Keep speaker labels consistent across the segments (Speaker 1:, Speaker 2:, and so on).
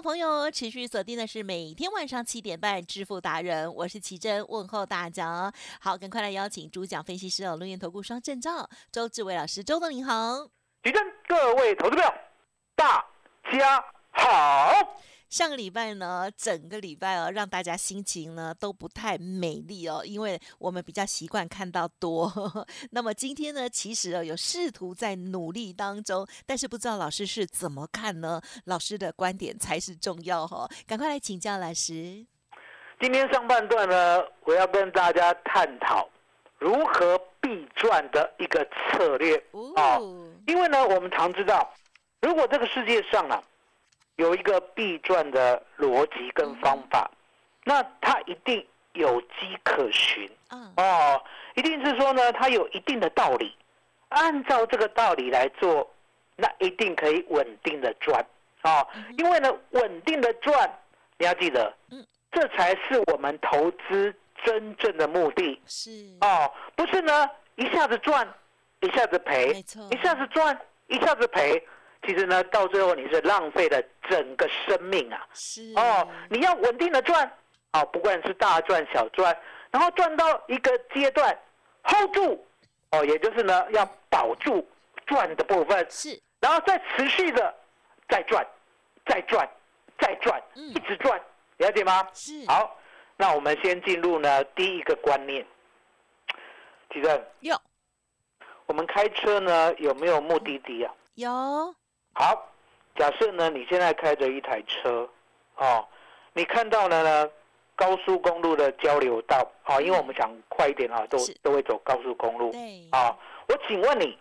Speaker 1: 朋友持续锁定的是每天晚上七点半致富达人，我是奇珍，问候大家。好，赶快来邀请主讲分析师哦，轮源投顾双证照周志伟老师，周董您好。
Speaker 2: 奇珍，各位投资票，大家好。
Speaker 1: 上个礼拜呢，整个礼拜哦，让大家心情呢都不太美丽哦，因为我们比较习惯看到多。那么今天呢，其实哦有试图在努力当中，但是不知道老师是怎么看呢？老师的观点才是重要哈、哦，赶快来请教老师。
Speaker 2: 今天上半段呢，我要跟大家探讨如何必赚的一个策略啊、
Speaker 1: 哦，
Speaker 2: 因为呢，我们常知道，如果这个世界上啊有一个必赚的逻辑跟方法，那它一定有迹可循。
Speaker 1: 嗯，
Speaker 2: 哦，一定是说呢，它有一定的道理，按照这个道理来做，那一定可以稳定的赚。哦、因为呢，稳定的赚，你要记得
Speaker 1: 嗯，
Speaker 2: 这才是我们投资真正的目的。
Speaker 1: 是，
Speaker 2: 哦，不是呢，一下子赚，一下子赔，一下子赚，一下子赔，其实呢，到最后你是浪费了整个生命啊！
Speaker 1: 是
Speaker 2: 哦，你要稳定的赚，哦，不管是大赚小赚，然后赚到一个阶段，hold 住，哦，也就是呢，要保住赚的部分，
Speaker 1: 是，
Speaker 2: 然后再持续的再赚，再赚，再赚，
Speaker 1: 嗯
Speaker 2: 一直赚，了解吗？
Speaker 1: 是，
Speaker 2: 好，那我们先进入呢第一个观念。其正，
Speaker 1: 有
Speaker 2: 我们开车呢有没有目的地啊？
Speaker 1: 有，
Speaker 2: 好，假设呢你现在开着一台车，哦，你看到了呢高速公路的交流道，哦，因为我们想快一点啊，都
Speaker 1: 是
Speaker 2: 都会走高速公路，
Speaker 1: 对，
Speaker 2: 啊，我请问你，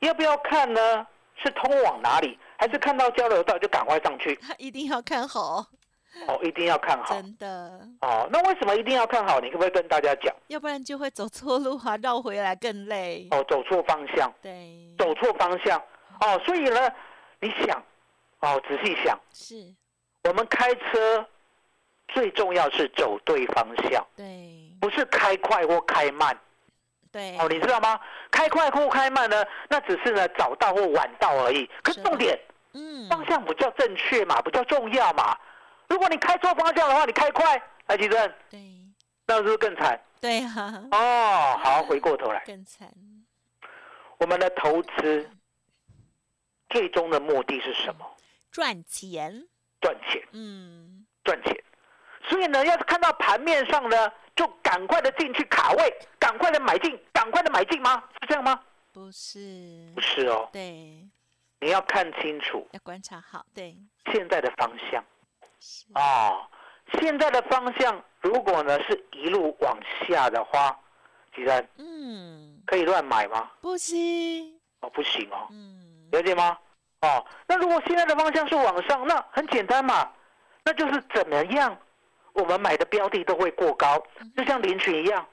Speaker 2: 要不要看呢？是通往哪里，还是看到交流道就赶快上去？
Speaker 1: 一定要看好，
Speaker 2: 哦，一定要看好。
Speaker 1: 真的，
Speaker 2: 哦，那为什么一定要看好？你可不可以跟大家讲？
Speaker 1: 要不然就会走错路啊，绕回来更累。
Speaker 2: 哦，走错方向，
Speaker 1: 对，
Speaker 2: 走错方向。哦，所以呢，你想，哦，仔细想，
Speaker 1: 是，
Speaker 2: 我们开车最重要是走对方向，
Speaker 1: 对，
Speaker 2: 不是开快或开慢。
Speaker 1: 对，
Speaker 2: 哦，你知道吗？开快或开慢呢，那只是呢早到或晚到而已。可是重点，
Speaker 1: 嗯，
Speaker 2: 方向不叫正确嘛，不叫重要嘛。如果你开错方向的话，你开快，来提正，
Speaker 1: 对，
Speaker 2: 那是不是更惨？
Speaker 1: 对啊，
Speaker 2: 哦，好，回过头来，
Speaker 1: 更惨，
Speaker 2: 我们的投资最终的目的是什么？
Speaker 1: 赚钱，
Speaker 2: 赚钱，
Speaker 1: 嗯，
Speaker 2: 赚钱。所以呢，要是看到盘面上呢，就赶快的进去卡位，赶快的买进，赶快的买进吗？是这样吗？
Speaker 1: 不是
Speaker 2: 不，是哦，
Speaker 1: 对，
Speaker 2: 你要看清楚
Speaker 1: 要观察好，对，
Speaker 2: 现在的方向
Speaker 1: 是，
Speaker 2: 哦。现在的方向，如果呢是一路往下的话，其实
Speaker 1: 嗯，
Speaker 2: 可以乱买吗？
Speaker 1: 不行，
Speaker 2: 哦，不行哦，
Speaker 1: 嗯，
Speaker 2: 了解吗？哦，那如果现在的方向是往上，那很简单嘛，那就是怎么样，我们买的标的都会过高，就像林群一样，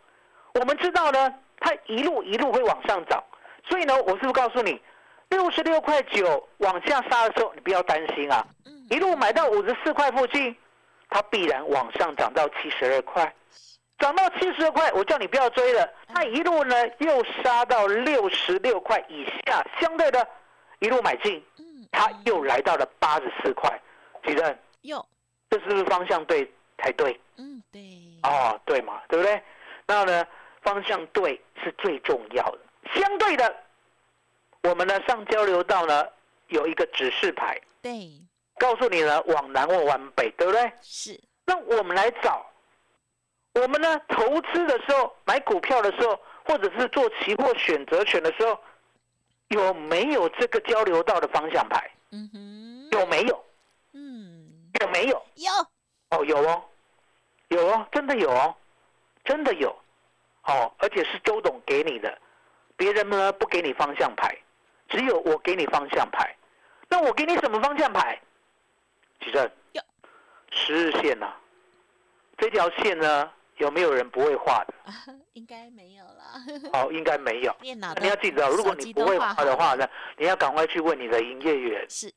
Speaker 2: 我们知道呢，它一路一路会往上涨，所以呢，我是不是告诉你，六十六块九往下杀的时候，你不要担心啊，
Speaker 1: 嗯，
Speaker 2: 一路买到五十四块附近，它必然往上涨到七十二块，涨到七十二块，我叫你不要追了。它一路呢又杀到六十六块以下，相对的，一路买进，
Speaker 1: 嗯，
Speaker 2: 它又来到了八十四块。主任，
Speaker 1: 有，
Speaker 2: 这是不是方向对才对？
Speaker 1: 嗯，对，
Speaker 2: 哦，对嘛，对不对？那呢，方向对是最重要的。相对的，我们呢上交流道呢有一个指示牌，
Speaker 1: 对，
Speaker 2: 告诉你呢往南或往北，对不对？
Speaker 1: 是，
Speaker 2: 那我们来找，我们呢投资的时候，买股票的时候，或者是做期货选择权的时候，有没有这个交流道的方向牌？
Speaker 1: 嗯哼，
Speaker 2: 有没有？
Speaker 1: 嗯，
Speaker 2: 有没有？
Speaker 1: 有，
Speaker 2: 哦，有哦，有哦，真的有哦，真的有，哦，而且是周董给你的，别人呢不给你方向牌，只有我给你方向牌。那我给你什么方向牌？举正
Speaker 1: 有，
Speaker 2: 十日线呐、这条线呢，有没有人不会画的？
Speaker 1: 啊 应该没有了。
Speaker 2: 哦，应该没有。
Speaker 1: 电脑
Speaker 2: 你要记得哦，如果你不会
Speaker 1: 画
Speaker 2: 的话呢，你要赶快去问你的营业员，
Speaker 1: 是，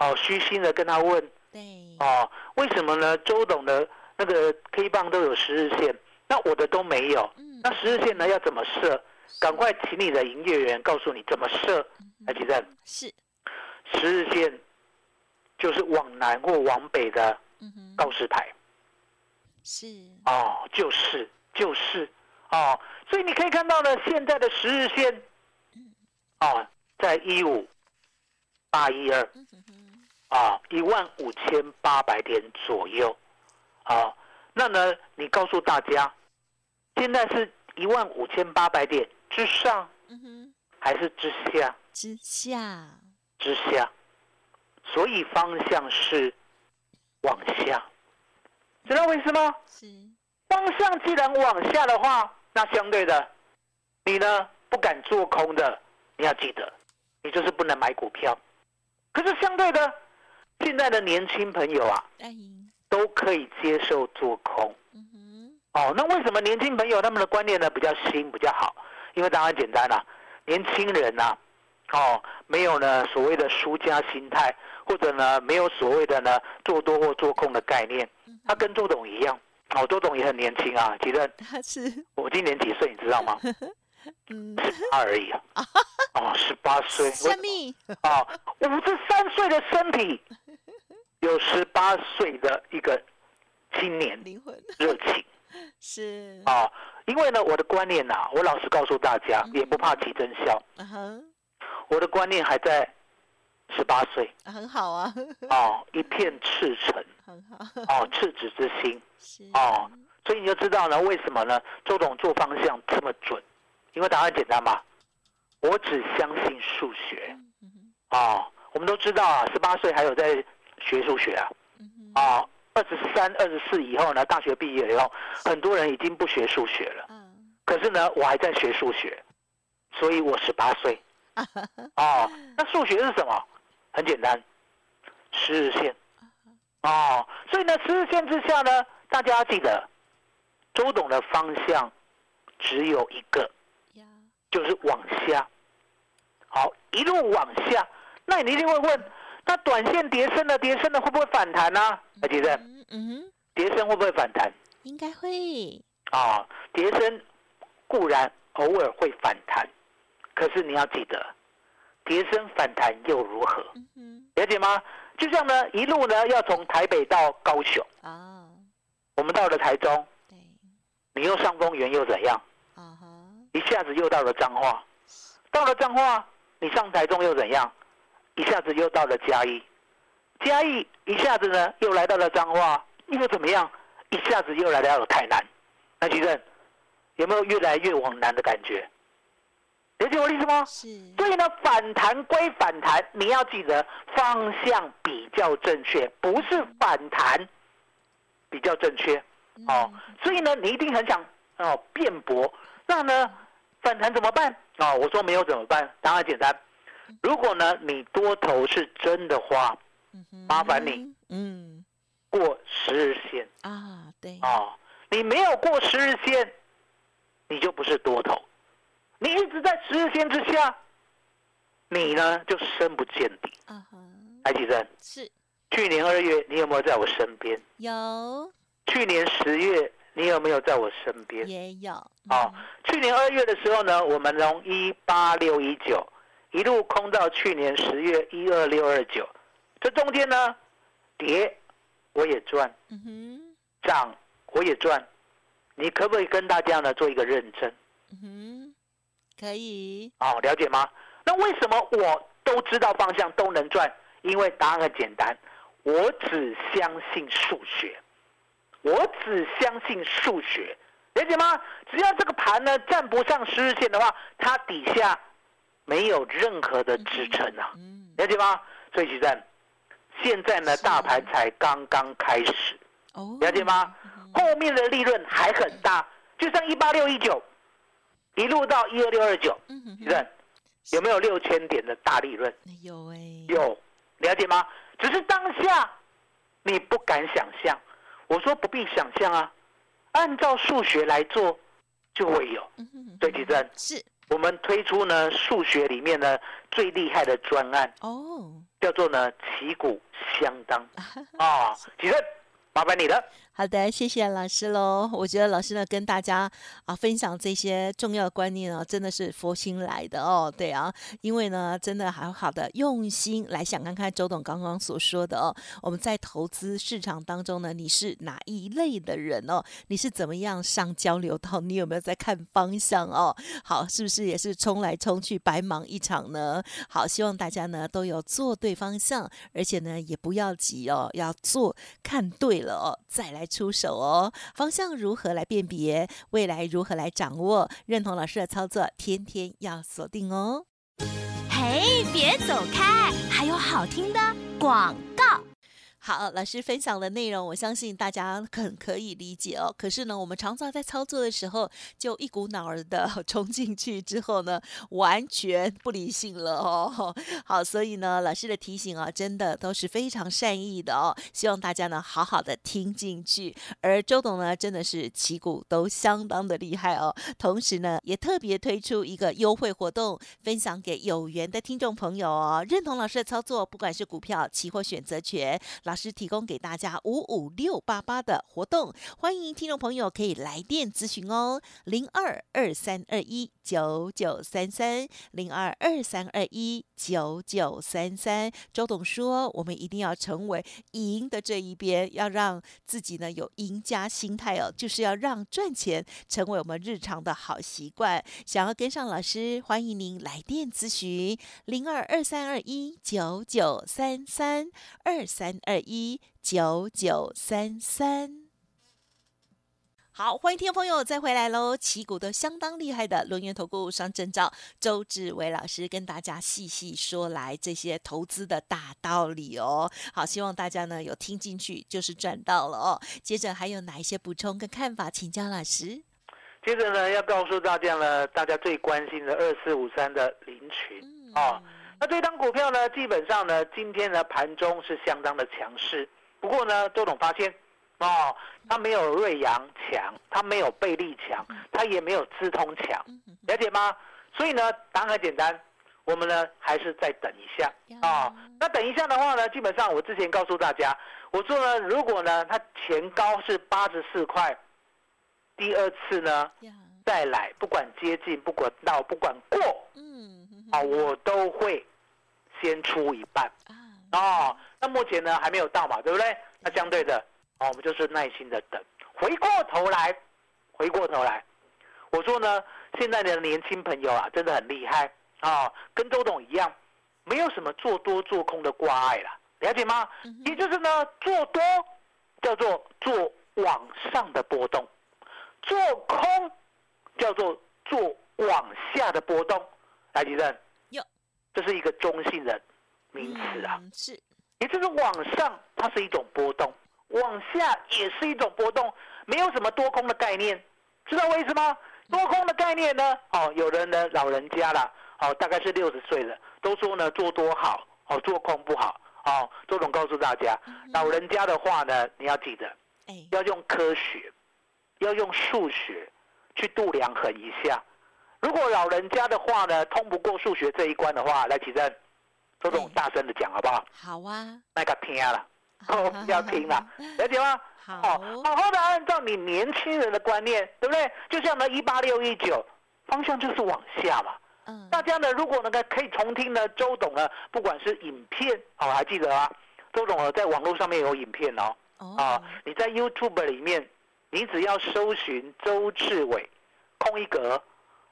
Speaker 2: 哦，虚心的跟他问，
Speaker 1: 对，
Speaker 2: 哦，为什么呢？周董的那个 K 棒都有十日线，那我的都没有。
Speaker 1: 嗯，
Speaker 2: 那十日线呢要怎么设？赶快请你的营业员告诉你怎么设。来，吉正，
Speaker 1: 是，
Speaker 2: 十日线就是往南或往北的告示牌
Speaker 1: 是，
Speaker 2: 哦，就是就是哦，所以你可以看到呢，现在的十日线哦，在一五八一二啊，一万五千八百点左右啊。那呢，你告诉大家，现在是一万五千八百点之上还是之下？
Speaker 1: 之下，
Speaker 2: 之下，所以方向是往下，知道为什么？
Speaker 1: 是，
Speaker 2: 方向既然往下的话，那相对的，你呢不敢做空的，你要记得，你就是不能买股票。可是相对的，现在的年轻朋友啊，都可以接受做空。
Speaker 1: 嗯，
Speaker 2: 哦，那为什么年轻朋友他们的观念呢比较新比较好？因为答案简单啦、年轻人呐、哦，没有呢所谓的输家心态，或者呢没有所谓的呢做多或做空的概念，
Speaker 1: 嗯
Speaker 2: 他跟周董一样，哦，周董也很年轻啊，其实
Speaker 1: 他 是，
Speaker 2: 我今年几岁你知道吗？
Speaker 1: 嗯，
Speaker 2: 十八而已啊，哦，十八岁，
Speaker 1: 虾米，
Speaker 2: 啊，五十三岁的身体，有十八岁的一个青年
Speaker 1: 灵魂。
Speaker 2: 热情。
Speaker 1: 是，
Speaker 2: 啊，因为呢，我的观念呐、我老实告诉大家，
Speaker 1: 嗯。
Speaker 2: 也不怕起真笑，我的观念还在十八岁。
Speaker 1: 很好啊，
Speaker 2: 哦，一片赤诚。
Speaker 1: 很好，
Speaker 2: 哦，赤子之心。
Speaker 1: 是，
Speaker 2: 哦，所以你就知道呢，为什么呢？周董做方向这么准，因为答案简单嘛，我只相信数学。哦，我们都知道啊，十八岁还有在学数学啊，
Speaker 1: 嗯哼，
Speaker 2: 啊，二十三、二十四以后呢，大学毕业以后，很多人已经不学数学了。
Speaker 1: 嗯，
Speaker 2: 可是呢，我还在学数学，所以我十八岁。哦，那数学是什么？很简单，十日线。哦，所以呢，十日线之下呢，大家要记得，周董的方向只有一个，就是往下。好，一路往下，那你一定会问，那短线跌升了，跌升了会不会反弹呢、啊？还记得
Speaker 1: 嗯
Speaker 2: 跌升会不会反弹？
Speaker 1: 应该会，
Speaker 2: 啊，跌升固然偶尔会反弹，可是你要记得，跌升反弹又如何？了解吗？就像呢，一路呢要从台北到高雄，
Speaker 1: 啊，
Speaker 2: 我们到了台中，
Speaker 1: 对，
Speaker 2: 你又上丰原又怎样？
Speaker 1: 啊哈，
Speaker 2: 一下子又到了彰化，到了彰化，你上台中又怎样？一下子又到了嘉义，嘉义一下子呢又来到了彰化，又怎么样？一下子又来到了台南。那其正有没有越来越往南的感觉？了解我的意思吗？
Speaker 1: 是，
Speaker 2: 所以呢，反弹归反弹，你要记得方向比较正确，不是反弹比较正确。哦
Speaker 1: 嗯，
Speaker 2: 所以呢，你一定很想哦辩驳，那呢反弹怎么办？哦，我说没有怎么办？答案简单，如果呢你多头是真的话，麻烦你，
Speaker 1: 嗯，
Speaker 2: 过十日线
Speaker 1: 啊，对，
Speaker 2: 哦，你没有过十日线，你就不是多头，你一直在十日线之下，你呢就深不见底。
Speaker 1: 啊哈，
Speaker 2: 台积电，
Speaker 1: 是。
Speaker 2: 去年二月你有没有在我身边？
Speaker 1: 有，
Speaker 2: 去年十月你有没有在我身边？
Speaker 1: 也有，
Speaker 2: 哦，去年二月的时候呢，我们从一八六一九一路空到去年十月一二六二九，这中间呢，跌我也赚，
Speaker 1: 嗯哼，
Speaker 2: 涨我也赚，你可不可以跟大家呢做一个认证？
Speaker 1: 嗯哼，可以，
Speaker 2: 哦，了解吗？那为什么我都知道方向都能赚？因为答案很简单，我只相信数学，我只相信数学，了解吗？只要这个盘呢站不上十日线的话，它底下没有任何的支撑啊，
Speaker 1: 嗯，
Speaker 2: 了解吗？所以其实现在呢，大盘才刚刚开始，
Speaker 1: 哦，
Speaker 2: 了解吗？后面的利润还很大，就像一八六一九，一路到一二六二九，
Speaker 1: 嗯哼
Speaker 2: 其实有没有六千点的大利润？
Speaker 1: 有哎，
Speaker 2: 有，了解吗？只是当下你不敢想象，我说不必想象啊，按照数学来做就会有。
Speaker 1: 嗯哼
Speaker 2: 对，其实
Speaker 1: 是
Speaker 2: 我们推出呢数学里面呢最厉害的专案，
Speaker 1: 哦。
Speaker 2: 叫做呢旗鼓相当 啊，其实麻烦你了。
Speaker 1: 好的，谢谢老师喽。我觉得老师呢跟大家啊分享这些重要观念哦，真的是佛心来的哦。对啊，因为呢真的好好的用心来想看看周董刚刚所说的哦，我们在投资市场当中呢，你是哪一类的人哦？你是怎么样上交流道？你有没有在看方向哦？好，是不是也是冲来冲去白忙一场呢？好，希望大家呢都有做对方向，而且呢也不要急哦，要做看对了哦，再来出手哦。方向如何来辨别？未来如何来掌握？认同老师的操作，天天要锁定哦。
Speaker 3: 嘿，别走开，还有好听的广告。
Speaker 1: 好，老师分享的内容，我相信大家很可以理解哦。可是呢，我们常常在操作的时候，就一股脑儿的 冲进去之后呢，完全不理性了哦。好，所以呢，老师的提醒啊，真的都是非常善意的哦。希望大家呢，好好的听进去。而周董呢，真的是旗鼓都相当的厉害哦。同时呢，也特别推出一个优惠活动，分享给有缘的听众朋友哦。认同老师的操作，不管是股票、期货、选择权，老师提供给大家五五六八八的活动，欢迎听众朋友可以来电咨询哦，零二二三二一九九三三，零二二三二一九九三三。周董说，我们一定要成为赢的这一边，要让自己呢有赢家心态哦，就是要让赚钱成为我们日常的好习惯。想要跟上老师，欢迎您来电咨询零二二三二一九九三三二三二九九三三。好，欢迎听众朋友再回来喽！旗鼓都相当厉害的轮源投顾双证照周志伟老师跟大家细细说来这些投资的大道理哦。好，希望大家呢有听进去就是赚到了哦。接着还有哪一些补充跟看法，请教老师。
Speaker 2: 接着呢，要告诉大家呢，大家最关心的二四五三的林群
Speaker 1: 嗯
Speaker 2: 啊。那这张股票呢，基本上呢，今天呢盘中是相当的强势。不过呢，周董发现，哦，它没有瑞阳强，它没有贝利强，它也没有资通强，了解吗？所以呢，答案很简单，我们呢还是再等一下啊。那等一下的话呢，基本上我之前告诉大家，我说呢，如果呢它前高是八十四块，第二次呢，再来，不管接近，不管到，不管过
Speaker 1: 嗯
Speaker 2: 啊，我都会先出一半。
Speaker 1: 啊，
Speaker 2: 哦，那目前呢还没有到嘛，对不对？那相对的，哦，我们就是耐心的等。回过头来，回过头来，我说呢，现在的年轻朋友啊，真的很厉害啊、跟周董一样，没有什么做多做空的挂碍啦，了解吗？也就是呢，做多叫做做往上的波动，做空叫做做往下的波动。来，吉正
Speaker 1: 有，
Speaker 2: 这是一个中性的名词啊。
Speaker 1: 嗯，是。
Speaker 2: 也就是往上它是一种波动，往下也是一种波动，没有什么多空的概念，知道我意思吗？多空的概念呢？哦，有人呢老人家了，哦，大概是六十岁了，都说呢做多好，哦做空不好，哦，周总告诉大家，老人家的话呢，你要记得
Speaker 1: 哎，
Speaker 2: 要用科学，要用数学去度量衡一下。如果老人家的话呢通不过数学这一关的话，来，启正，周总
Speaker 1: 哎
Speaker 2: 大声的讲好不好？
Speaker 1: 好啊，
Speaker 2: 那个听了，哦，不要听了，了解吗？
Speaker 1: 好
Speaker 2: 哦，好好的按照你年轻人的观念，对不对？就像呢一八六一九，方向就是往下嘛。
Speaker 1: 嗯，
Speaker 2: 大家呢，如果能够可以重听呢，周董呢，不管是影片，哦，还记得啊？周董呢，在网络上面有影片哦，啊
Speaker 1: 哦，，
Speaker 2: 你在 YouTube 里面，你只要搜寻周志伟，空一格，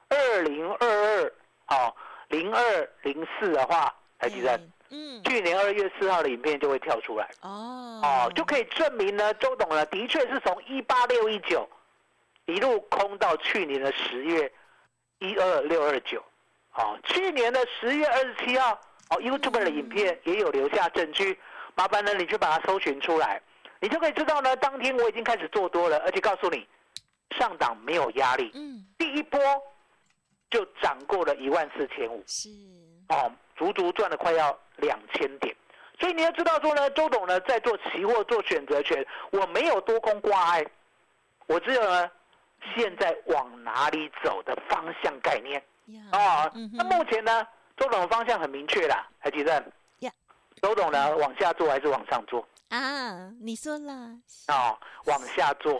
Speaker 2: 二零二二，哦，零二零四的话，还记得？
Speaker 1: 哎嗯，
Speaker 2: 去年二月四号的影片就会跳出来。
Speaker 1: 哦，
Speaker 2: 哦，就可以证明呢，周董呢的确是从一八六一九一路空到去年的十月一二六二九。哦，去年的十月二十七号，哦，YouTube 的影片也有留下证据，麻烦呢你去把它搜寻出来，你就可以知道呢，当天我已经开始做多了，而且告诉你，上档没有压力，
Speaker 1: 嗯，
Speaker 2: 第一波就涨过了一万四千五，
Speaker 1: 是，
Speaker 2: 哦，足足赚了快要两千点。所以你要知道说呢，周董呢在做期货做选择权，我没有多空挂碍，我只有呢现在往哪里走的方向概念
Speaker 1: 呀，
Speaker 2: 啊。那目前呢，周董的方向很明确啦，还记得？周董呢往下做还是往上做？
Speaker 1: 啊，你说啦，
Speaker 2: 啊，往下做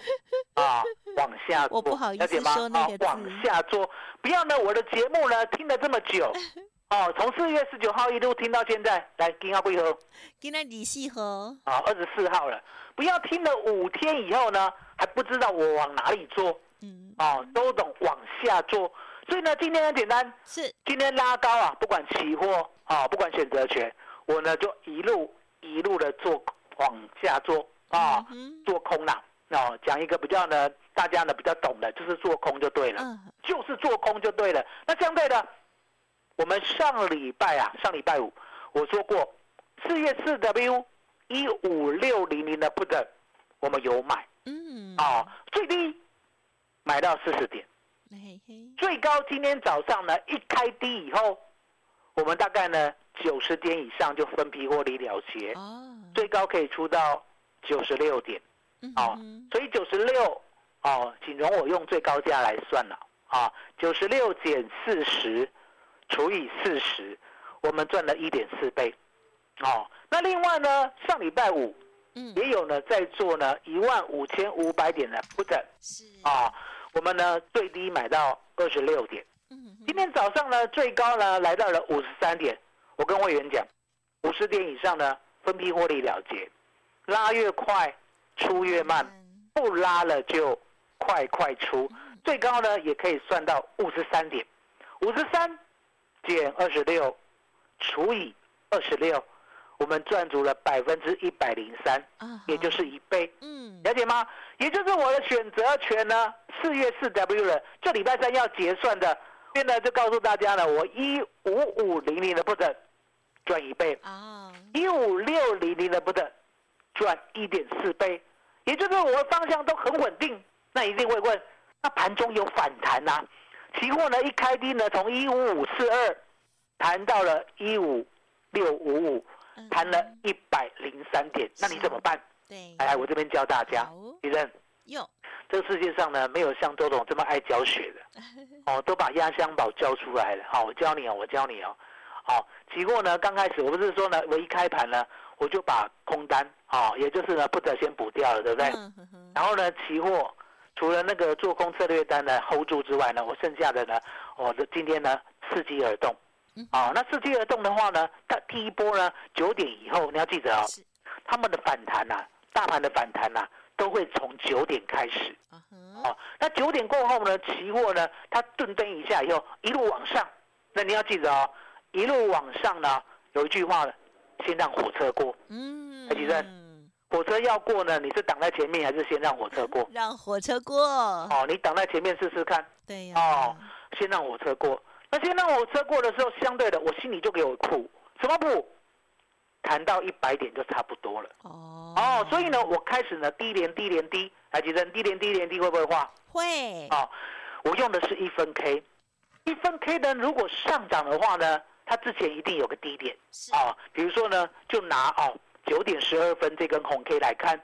Speaker 2: 啊，往下做，
Speaker 1: 我不好意思？说那个
Speaker 2: 啊，往下做，不要呢，我的节目呢听了这么久，哦，从四月十九号一路听到现在，来，金号贵和
Speaker 1: 今天李细和，
Speaker 2: 啊，二十四号了，不要听了五天以后呢，还不知道我往哪里做，
Speaker 1: 嗯，
Speaker 2: 哦，都懂往下做，所以呢，今天很简单，
Speaker 1: 是，
Speaker 2: 今天拉高啊，不管期货啊，不管选择权，我呢就一路一路的做往下做啊。
Speaker 1: 嗯
Speaker 2: 做空啦。哦，讲一个比较呢，大家呢比较懂的，就是做空就对了，
Speaker 1: 嗯，
Speaker 2: 就是做空就对了。那相对的，我们上礼拜啊，上礼拜五我说过，四月四 W 一五六零零的 put，我们有买
Speaker 1: 嗯，
Speaker 2: 啊、最低买到四十点，最高今天早上呢一开低以后，我们大概呢九十点以上就分批获利了结，
Speaker 1: 哦，
Speaker 2: 最高可以出到九十六点。
Speaker 1: 嗯
Speaker 2: 哦。
Speaker 1: 哼，
Speaker 2: 所以九十六哦，请容我用最高价来算了。啊，九十六减四十除以四十，我们赚了一点四倍。哦，那另外呢，上礼拜五
Speaker 1: 嗯，
Speaker 2: 也有呢在做呢一万五千五百点的 put
Speaker 1: 是，
Speaker 2: 啊，我们呢最低买到二十六点，
Speaker 1: 嗯，
Speaker 2: 今天早上呢最高呢来到了五十三点，我跟会员讲，五十点以上呢分批获利了结，拉越快出越慢。不拉了就快快出，最高呢也可以算到五十三点，五十三减二十六除以二十六，我们赚足了百分之一百零三，
Speaker 1: 啊，
Speaker 2: 也就是一倍，
Speaker 1: 嗯，
Speaker 2: 了解吗？也就是我的选择权呢，四月四 W 了，这礼拜三要结算的，现在就告诉大家了，我一五五零零的不等赚一倍，
Speaker 1: 啊，
Speaker 2: 一五六零零的不等赚一点四倍，也就是我的方向都很稳定。那一定会问，那盘中有反弹呐、期货呢一开低呢，从一五五四二谈到了一五六五五，谈了一百零三点，那你怎么办？
Speaker 1: 对，
Speaker 2: 来，我这边教大家
Speaker 1: 好，
Speaker 2: 李正，
Speaker 1: 有，
Speaker 2: 这个世界上呢没有像周董这么爱教学的，哦，都把压箱宝教出来了。好，我教你哦，我教你哦。好，期货呢刚开始我不是说呢，我一开盘呢我就把空单，哦，也就是呢不得先补掉了，对不对？然后呢，期货除了那个做空策略单呢 hold 住之外呢，我剩下的呢，我的今天呢伺机而动
Speaker 1: 嗯。
Speaker 2: 啊、那伺机而动的话呢，它第一波呢九点以后，你要记得哦，他们的反弹呐、大盘的反弹呐、都会从九点开始。哦，那九点过后呢，期货呢它顿登一下以后一路往上，那你要记得哦，一路往上呢，有一句话呢，先让火车过。
Speaker 1: 嗯，
Speaker 2: 海吉火车要过呢，你是挡在前面还是先让火车过？
Speaker 1: 让火车过，
Speaker 2: 哦，你挡在前面试试看。
Speaker 1: 对呀，
Speaker 2: 哦，先让火车过。那先让火车过的时候，相对的，我心里就给我谱，什么谱？谈到一百点就差不多了。
Speaker 1: 哦，
Speaker 2: 哦，所以呢，我开始呢低连低连低，来吉珍，低连低连低会不会画？
Speaker 1: 会，
Speaker 2: 哦，我用的是一分 K，一分 K 呢，如果上涨的话呢，它之前一定有个低点。
Speaker 1: 是，
Speaker 2: 哦，比如说呢，就拿哦九点十二分这根红 K 来看，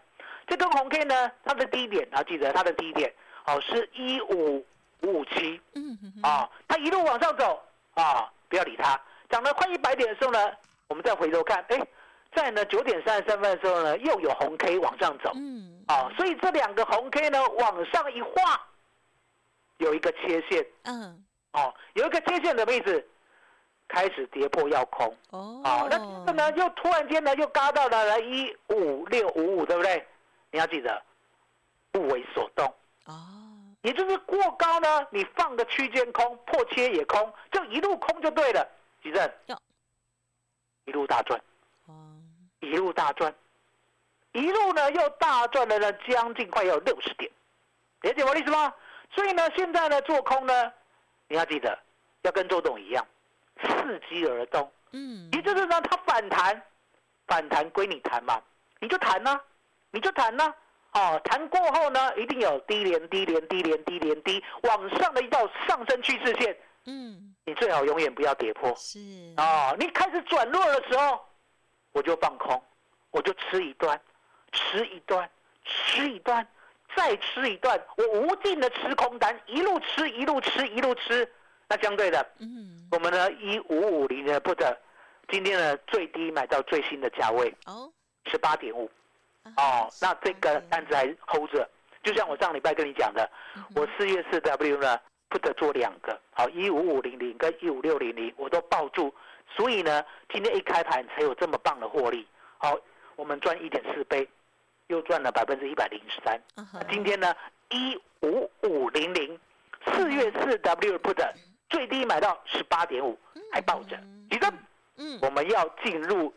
Speaker 2: 这根红 K 呢，它的低点，啊，记得它的低点哦是一五五五七。
Speaker 1: 嗯
Speaker 2: 啊，它一路往上走啊，不要理它，涨了快一百点的时候呢，我们再回头看，哎，在呢九点三十三分的时候呢，又有红 K 往上走。
Speaker 1: 嗯，
Speaker 2: 啊，所以这两个红 K 呢往上一画，有一个切线。
Speaker 1: 嗯，
Speaker 2: 哦，有一个切线什么意思？开始跌破要空。
Speaker 1: 哦，
Speaker 2: 好，那这呢，又突然间呢，又嘎到了了一五六五五，对不对？你要记得，不为所动，
Speaker 1: 哦，
Speaker 2: 也就是过高呢，你放个区间空，破切也空，就一路空就对了。举正，一路大赚，
Speaker 1: 哦，
Speaker 2: 一路大赚，一路呢又大赚了呢，将近快要六十点，理解我的意思吗？所以呢，现在呢做空呢，你要记得要跟周董一样，伺机而动，
Speaker 1: 嗯，
Speaker 2: 也就是呢，它反弹，反弹归你谈嘛，你就谈呐、你就谈呐、哦，谈过后呢，一定有低连低连低连低连低往上的一道上升趋势线，
Speaker 1: 嗯，
Speaker 2: 你最好永远不要跌破。
Speaker 1: 是，
Speaker 2: 哦，你开始转弱的时候，我就放空，我就吃一段，吃一段，吃一段，再吃一段，我无尽的吃空单，一路吃，一路吃，一路吃。那相对的，
Speaker 1: 嗯，
Speaker 2: 我们呢一五五零的 put，今天呢最低买到最新的价位
Speaker 1: 哦，
Speaker 2: 十八点五。
Speaker 1: 啊
Speaker 2: 哦，那这个
Speaker 1: 是
Speaker 2: 单子还 hold 着，就像我上礼拜跟你讲的，
Speaker 1: 嗯
Speaker 2: 我四月四 W 呢 put 做两个，好一五五零零跟一五六零零我都抱住，所以呢今天一开盘才有这么棒的获利，好，我们赚一点四倍，又赚了百分之一百零三。今天呢一五五零零四月四 W put 最低买到十八点五，还抱着，李正
Speaker 1: 嗯。
Speaker 2: 我们要进入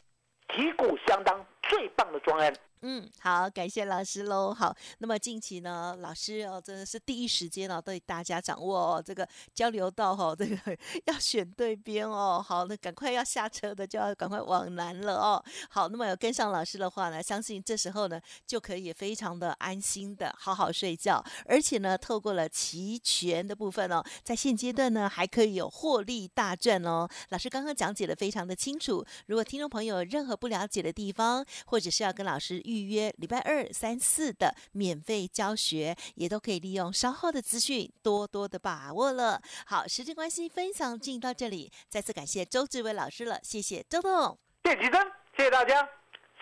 Speaker 2: 旗鼓相当最棒的专案。
Speaker 1: 嗯，好，感谢老师喽。好，那么近期呢，老师哦，真的是第一时间哦，对大家掌握哦，这个交流道哦，这个 要选对边哦。好，那赶快要下车的就要赶快往南了哦。好，那么有跟上老师的话呢，相信这时候呢就可以非常的安心的好好睡觉，而且呢，透过了期权的部分哦，在现阶段呢还可以有获利大赚哦。老师刚刚讲解的非常的清楚，如果听众朋友有任何不了解的地方，或者是要跟老师预约礼拜二、三、四的免费教学，也都可以利用稍后的资讯多多的把握了。好，时间关系，分享进行到这里，再次感谢周志伟老师了，谢谢周董。
Speaker 2: 谢谢吉珍，谢谢大家，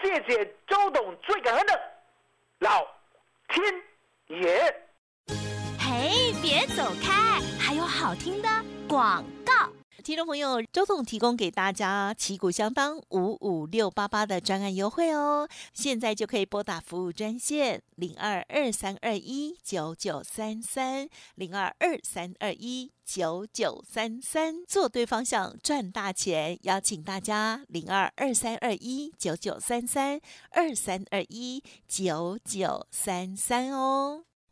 Speaker 2: 谢谢周董最感恩的老天爷。
Speaker 3: 嘿，别走开，还有好听的广告。
Speaker 1: 听众朋友，周总提供给大家旗鼓相当五五六八八的专案优惠哦，现在就可以拨打服务专线零二二三二一九九三三零二二三二一九九三三，做对方向赚大钱，邀请大家零二二三二一九九三三二三二一九九三三哦。